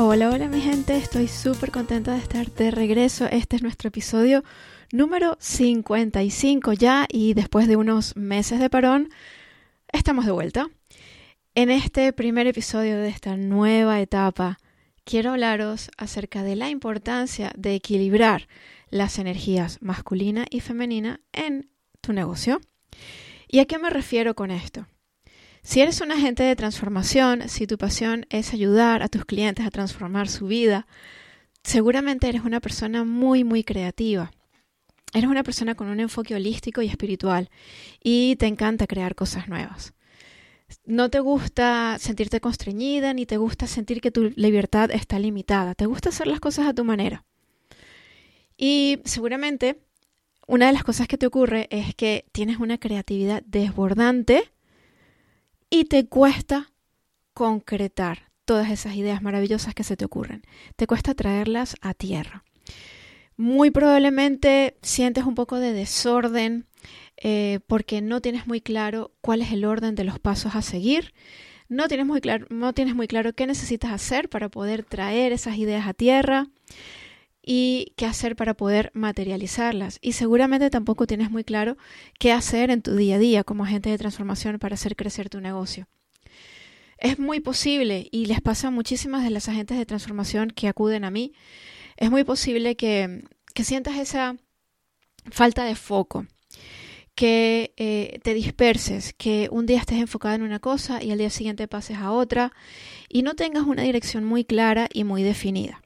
Hola, hola mi gente, estoy súper contenta de estar de regreso. Este es nuestro episodio número 55 ya y después de unos meses de parón, estamos de vuelta. En este primer episodio de esta nueva etapa, quiero hablaros acerca de la importancia de equilibrar las energías masculina y femenina en tu negocio. ¿Y a qué me refiero con esto? Si eres un agente de transformación, si tu pasión es ayudar a tus clientes a transformar su vida, seguramente eres una persona muy, muy creativa. Eres una persona con un enfoque holístico y espiritual y te encanta crear cosas nuevas. No te gusta sentirte constreñida ni te gusta sentir que tu libertad está limitada. Te gusta hacer las cosas a tu manera. Y seguramente una de las cosas que te ocurre es que tienes una creatividad desbordante y te cuesta concretar todas esas ideas maravillosas que se te ocurren. Te cuesta traerlas a tierra. Muy probablemente sientes un poco de desorden eh, porque no tienes muy claro cuál es el orden de los pasos a seguir. No tienes, muy no tienes muy claro qué necesitas hacer para poder traer esas ideas a tierra y qué hacer para poder materializarlas. Y seguramente tampoco tienes muy claro qué hacer en tu día a día como agente de transformación para hacer crecer tu negocio. Es muy posible, y les pasa a muchísimas de las agentes de transformación que acuden a mí, es muy posible que, que sientas esa falta de foco, que eh, te disperses, que un día estés enfocada en una cosa y al día siguiente pases a otra y no tengas una dirección muy clara y muy definida.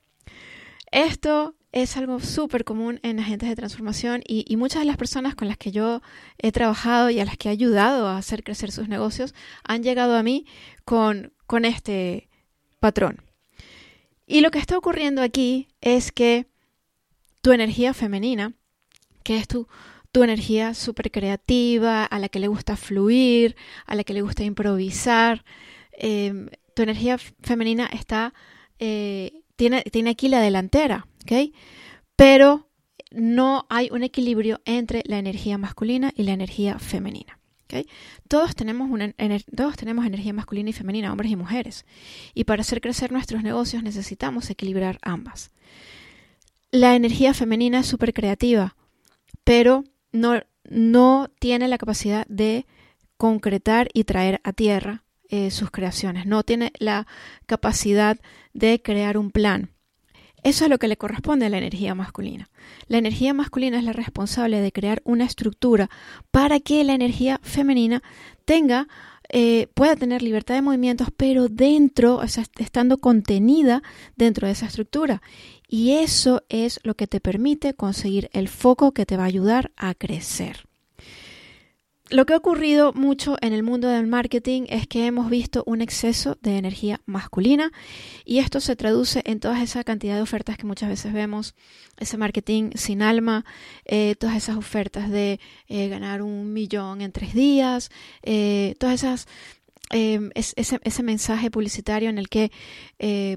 Esto es algo súper común en agentes de transformación y, muchas de las personas con las que yo he trabajado y a las que he ayudado a hacer crecer sus negocios han llegado a mí con, con este patrón. Y lo que está ocurriendo aquí es que tu energía femenina, que es tu, tu energía súper creativa, a la que le gusta fluir, a la que le gusta improvisar, eh, tu energía femenina está eh, tiene, aquí la delantera, ¿ok? Pero no hay un equilibrio entre la energía masculina y la energía femenina. Todos, tenemos todos tenemos energía masculina y femenina, hombres y mujeres. Y para hacer crecer nuestros negocios necesitamos equilibrar ambas. La energía femenina es súper creativa, pero no, no tiene la capacidad de concretar y traer a tierra eh, sus creaciones, no tiene la capacidad de crear un plan. Eso es lo que le corresponde a la energía masculina. La energía masculina es la responsable de crear una estructura para que la energía femenina tenga, eh, pueda tener libertad de movimientos, pero dentro, estando contenida dentro de esa estructura. Y eso es lo que te permite conseguir el foco que te va a ayudar a crecer lo que ha ocurrido mucho en el mundo del marketing es que hemos visto un exceso de energía masculina y esto se traduce en toda esa cantidad de ofertas que muchas veces vemos, ese marketing sin alma, eh, todas esas ofertas de eh, ganar un millón en tres días, eh, todas esas, ese, ese, mensaje publicitario en el que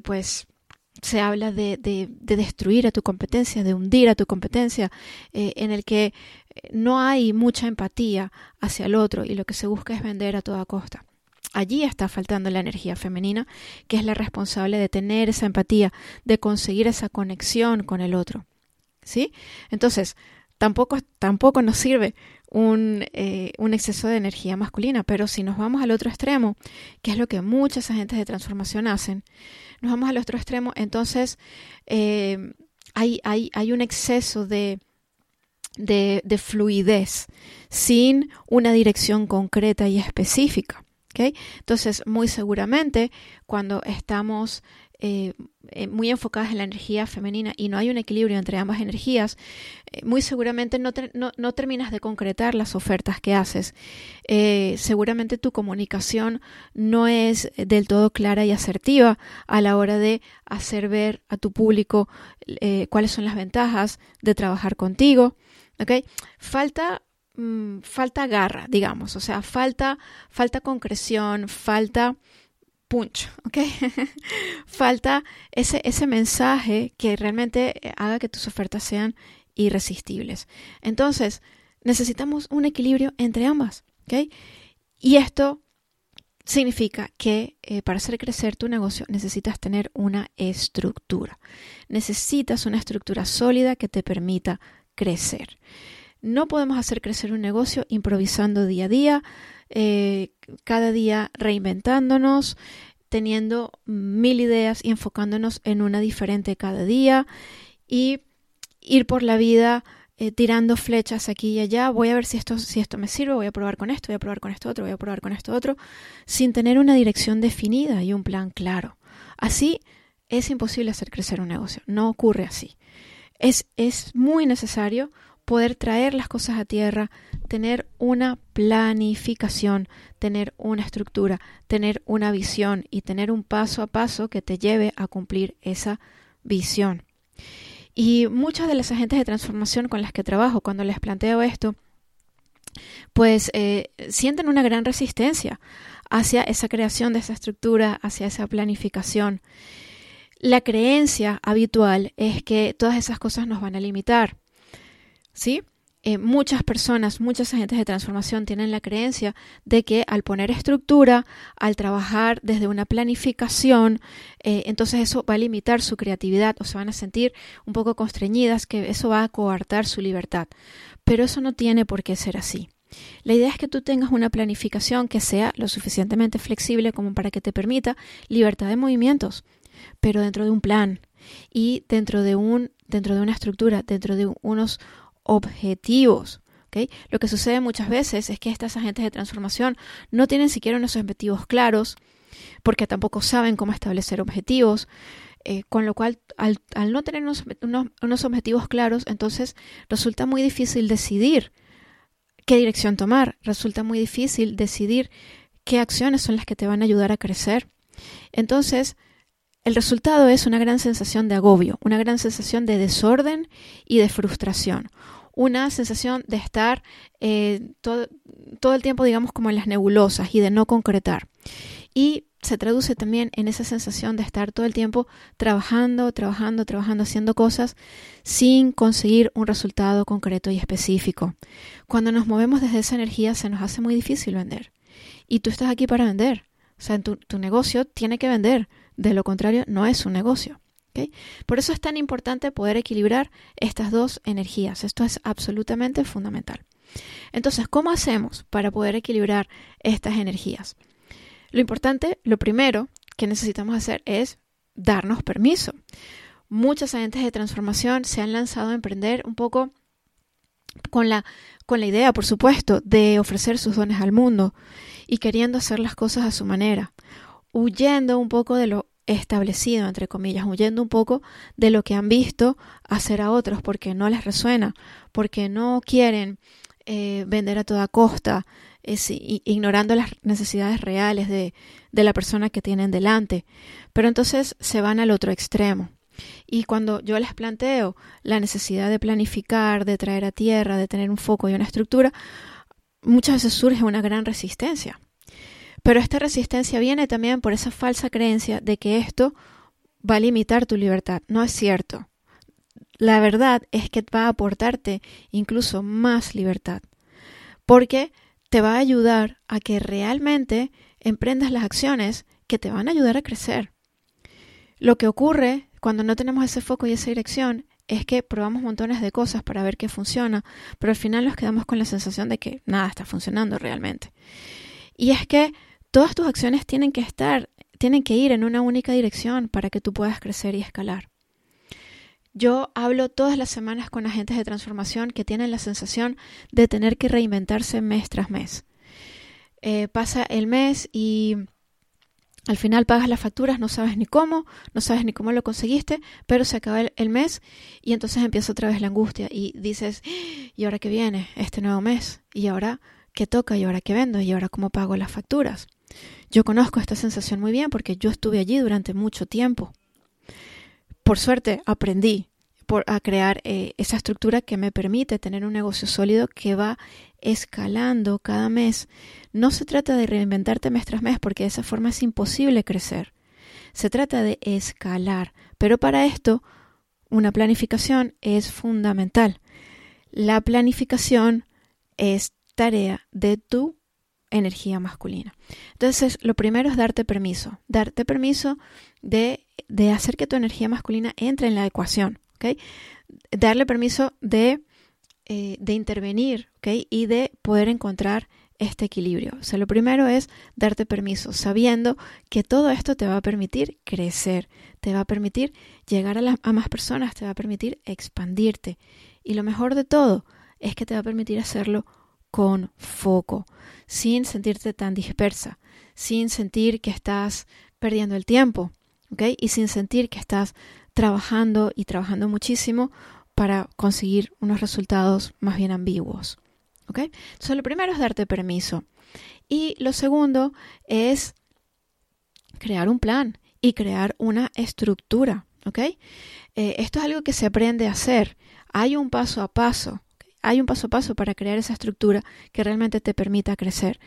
pues se habla de, de, destruir a tu competencia, de hundir a tu competencia, en el que no hay mucha empatía hacia el otro y lo que se busca es vender a toda costa. Allí está faltando la energía femenina, que es la responsable de tener esa empatía, de conseguir esa conexión con el otro. ¿Sí? Entonces, tampoco, tampoco nos sirve un, eh, un, exceso de energía masculina, pero si nos vamos al otro extremo, que es lo que muchas agentes de transformación hacen, nos vamos al otro extremo, entonces eh, hay, hay, hay un exceso de de, fluidez, sin una dirección concreta y específica. ¿okay? Entonces, muy seguramente, cuando estamos eh, eh, muy enfocadas en la energía femenina y no hay un equilibrio entre ambas energías, eh, muy seguramente no, no, terminas de concretar las ofertas que haces. Seguramente tu comunicación no es del todo clara y asertiva a la hora de hacer ver a tu público cuáles son las ventajas de trabajar contigo. ¿Okay? Falta mm, falta garra, digamos, o sea, falta, falta concreción, falta punch, ¿ok? Falta ese, ese mensaje que realmente haga que tus ofertas sean irresistibles. Entonces, necesitamos un equilibrio entre ambas, ¿ok? Y esto significa que eh, para hacer crecer tu negocio necesitas tener una estructura. Necesitas una estructura sólida que te permita crecer. No podemos hacer crecer un negocio improvisando día a día, eh, cada día reinventándonos, teniendo mil ideas y enfocándonos en una diferente cada día y ir por la vida eh, tirando flechas aquí y allá, voy a ver si esto, si esto me sirve, voy a probar con esto, voy a probar con esto otro, voy a probar con esto otro, sin tener una dirección definida y un plan claro. Así es imposible hacer crecer un negocio, no ocurre así. Es, muy necesario poder traer las cosas a tierra, tener una planificación, tener una estructura, tener una visión y tener un paso a paso que te lleve a cumplir esa visión. Y muchas de las agentes de transformación con las que trabajo, cuando les planteo esto, pues eh, sienten una gran resistencia hacia esa creación de esa estructura, hacia esa planificación. La creencia habitual es que todas esas cosas nos van a limitar. ¿sí? Eh, muchas personas, muchos agentes de transformación tienen la creencia de que al poner estructura, al trabajar desde una planificación, eh, entonces eso va a limitar su creatividad o se van a sentir un poco constreñidas, que eso va a coartar su libertad. Pero eso no tiene por qué ser así. La idea es que tú tengas una planificación que sea lo suficientemente flexible como para que te permita libertad de movimientos, pero dentro de un plan y dentro de un dentro de una estructura, dentro de unos objetivos. Lo que sucede muchas veces es que estas agentes de transformación no tienen siquiera unos objetivos claros, porque tampoco saben cómo establecer objetivos, eh, con lo cual al, no tener unos, unos, objetivos claros, entonces resulta muy difícil decidir qué dirección tomar, resulta muy difícil decidir qué acciones son las que te van a ayudar a crecer. Entonces, el resultado es una gran sensación de agobio, una gran sensación de desorden y de frustración, una sensación de estar eh, todo, el tiempo, digamos, como en las nebulosas y de no concretar. Y se traduce también en esa sensación de estar todo el tiempo trabajando, trabajando, trabajando, haciendo cosas sin conseguir un resultado concreto y específico. Cuando nos movemos desde esa energía se nos hace muy difícil vender. Y tú estás aquí para vender. O sea, tu negocio tiene que vender. De lo contrario, no es un negocio. Por eso es tan importante poder equilibrar estas dos energías. Esto es absolutamente fundamental. Entonces, ¿cómo hacemos para poder equilibrar estas energías? Lo importante, lo primero que necesitamos hacer es darnos permiso. Muchas agentes de transformación se han lanzado a emprender un poco con la, con la idea, por supuesto, de ofrecer sus dones al mundo y queriendo hacer las cosas a su manera, huyendo un poco de lo establecido, entre comillas, huyendo un poco de lo que han visto hacer a otros porque no les resuena, porque no quieren eh, vender a toda costa, ignorando las necesidades reales de, de la persona que tienen delante. Pero entonces se van al otro extremo. Y cuando yo les planteo la necesidad de planificar, de traer a tierra, de tener un foco y una estructura, muchas veces surge una gran resistencia. Pero esta resistencia viene también por esa falsa creencia de que esto va a limitar tu libertad. No es cierto. La verdad es que va a aportarte incluso más libertad, porque te va a ayudar a que realmente emprendas las acciones que te van a ayudar a crecer. Lo que ocurre cuando no tenemos ese foco y esa dirección es que probamos montones de cosas para ver qué funciona, pero al final nos quedamos con la sensación de que nada está funcionando realmente. Y es que Todas tus acciones tienen que estar, tienen que ir en una única dirección para que tú puedas crecer y escalar. Yo hablo todas las semanas con agentes de transformación que tienen la sensación de tener que reinventarse mes tras mes. Eh, pasa el mes y Al final pagas las facturas, no sabes ni cómo, no sabes ni cómo lo conseguiste, pero se acaba el, mes y entonces empieza otra vez la angustia y dices, ¿y ahora qué viene? Este nuevo mes. ¿Y ahora qué toca? ¿Y ahora qué vendo? ¿Y ahora cómo pago las facturas? Yo conozco esta sensación muy bien porque yo estuve allí durante mucho tiempo. Por suerte aprendí a crear eh, esa estructura que me permite tener un negocio sólido que va escalando cada mes. No se trata de reinventarte mes tras mes porque de esa forma es imposible crecer. Se trata de escalar, pero para esto una planificación es fundamental. La planificación es tarea de tu energía masculina. Entonces, lo primero es darte permiso, darte permiso de, de hacer que tu energía masculina entre en la ecuación. Darle permiso de, eh, de intervenir, Y de poder encontrar este equilibrio. O sea, lo primero es darte permiso, sabiendo que todo esto te va a permitir crecer, te va a permitir llegar a, a más personas, te va a permitir expandirte. Y lo mejor de todo es que te va a permitir hacerlo con foco, sin sentirte tan dispersa, sin sentir que estás perdiendo el tiempo, ¿ok? Y sin sentir que estás trabajando y trabajando muchísimo para conseguir unos resultados más bien ambiguos. ¿Ok? Entonces, lo primero es darte permiso. Y lo segundo es crear un plan y crear una estructura. ¿Ok? Eh, esto es algo que se aprende a hacer. Hay un paso a paso. Hay un paso a paso para crear esa estructura que realmente te permita crecer.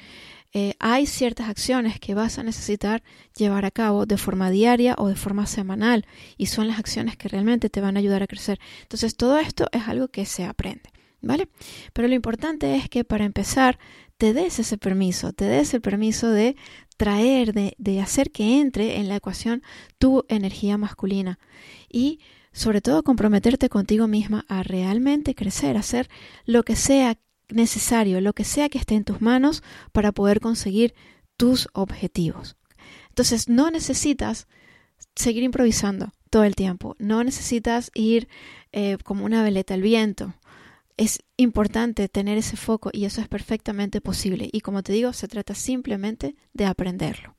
Eh, hay ciertas acciones que vas a necesitar llevar a cabo de forma diaria o de forma semanal y son las acciones que realmente te van a ayudar a crecer. Entonces todo esto es algo que se aprende, ¿vale? Pero lo importante es que para empezar te des ese permiso, te des el permiso de traer, de, de hacer que entre en la ecuación tu energía masculina y sobre todo comprometerte contigo misma a realmente crecer, a hacer lo que sea necesario, lo que sea que esté en tus manos para poder conseguir tus objetivos. Entonces no necesitas seguir improvisando todo el tiempo, no necesitas ir eh, como una veleta al viento. Es importante tener ese foco y eso es perfectamente posible. Y como te digo, se trata simplemente de aprenderlo.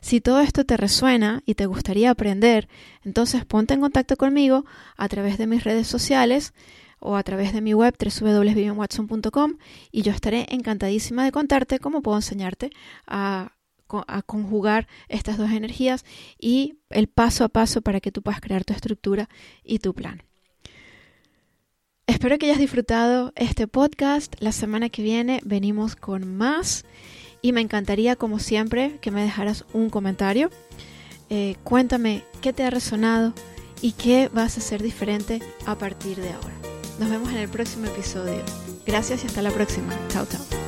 Si todo esto te resuena y te gustaría aprender, entonces ponte en contacto conmigo a través de mis redes sociales o a través de mi web www.vivianwatson.com y yo estaré encantadísima de contarte cómo puedo enseñarte a, a, conjugar estas dos energías y el paso a paso para que tú puedas crear tu estructura y tu plan. Espero que hayas disfrutado este podcast. La semana que viene venimos con más y me encantaría, como siempre, que me dejaras un comentario. Eh, cuéntame qué te ha resonado y qué vas a hacer diferente a partir de ahora. Nos vemos en el próximo episodio. Gracias y hasta la próxima. Chao, chao.